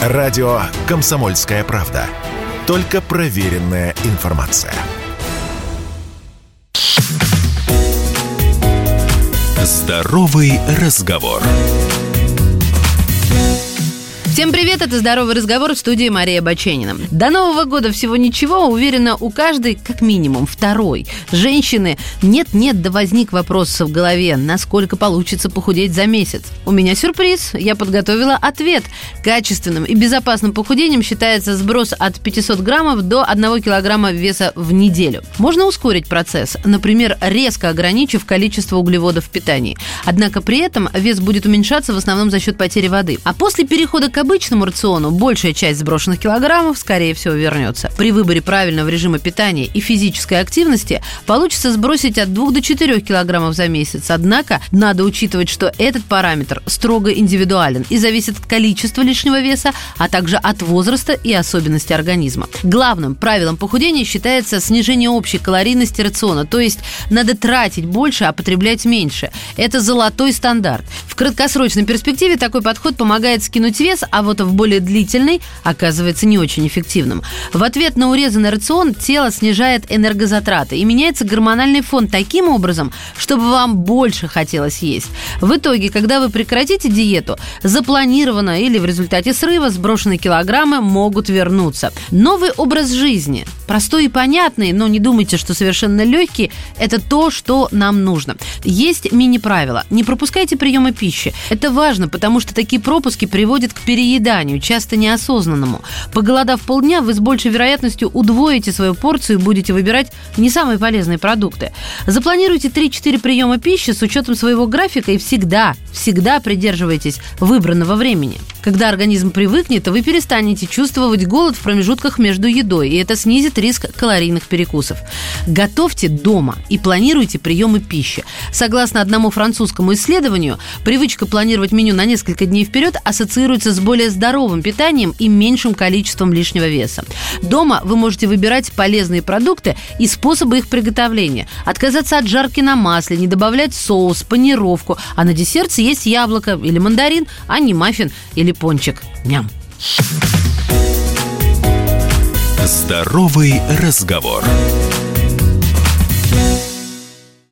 Радио «Комсомольская правда». Только проверенная информация. Здоровый разговор. Всем привет, это «Здоровый разговор» в студии Мария Баченина. До Нового года всего ничего, уверена, у каждой как минимум второй. Женщины нет-нет, да возник вопрос в голове, насколько получится похудеть за месяц. У меня сюрприз, я подготовила ответ. Качественным и безопасным похудением считается сброс от 500 граммов до 1 килограмма веса в неделю. Можно ускорить процесс, например, резко ограничив количество углеводов в питании. Однако при этом вес будет уменьшаться в основном за счет потери воды. А после перехода к обычному рациону большая часть сброшенных килограммов, скорее всего, вернется. При выборе правильного режима питания и физической активности получится сбросить от 2 до 4 килограммов за месяц. Однако надо учитывать, что этот параметр строго индивидуален и зависит от количества лишнего веса, а также от возраста и особенностей организма. Главным правилом похудения считается снижение общей калорийности рациона, то есть надо тратить больше, а потреблять меньше. Это золотой стандарт. Краткосрочной перспективе такой подход помогает скинуть вес, а вот в более длительной оказывается не очень эффективным. В ответ на урезанный рацион тело снижает энергозатраты и меняется гормональный фон таким образом, чтобы вам больше хотелось есть. В итоге, когда вы прекратите диету, запланированно или в результате срыва сброшенные килограммы могут вернуться. Новый образ жизни, простой и понятный, но не думайте, что совершенно легкий, это то, что нам нужно. Есть мини-правила. Не пропускайте приемы пищи. Это важно, потому что такие пропуски приводят к перееданию, часто неосознанному. Поголодав полдня, вы с большей вероятностью удвоите свою порцию и будете выбирать не самые полезные продукты. Запланируйте 3-4 приема пищи с учетом своего графика и всегда, всегда придерживайтесь выбранного времени. Когда организм привыкнет, вы перестанете чувствовать голод в промежутках между едой, и это снизит риск калорийных перекусов. Готовьте дома и планируйте приемы пищи. Согласно одному французскому исследованию, привычка планировать меню на несколько дней вперед ассоциируется с более здоровым питанием и меньшим количеством лишнего веса. Дома вы можете выбирать полезные продукты и способы их приготовления. Отказаться от жарки на масле, не добавлять соус, панировку, а на десерт съесть яблоко или мандарин, а не маффин или пончик. Ням. Здоровый разговор.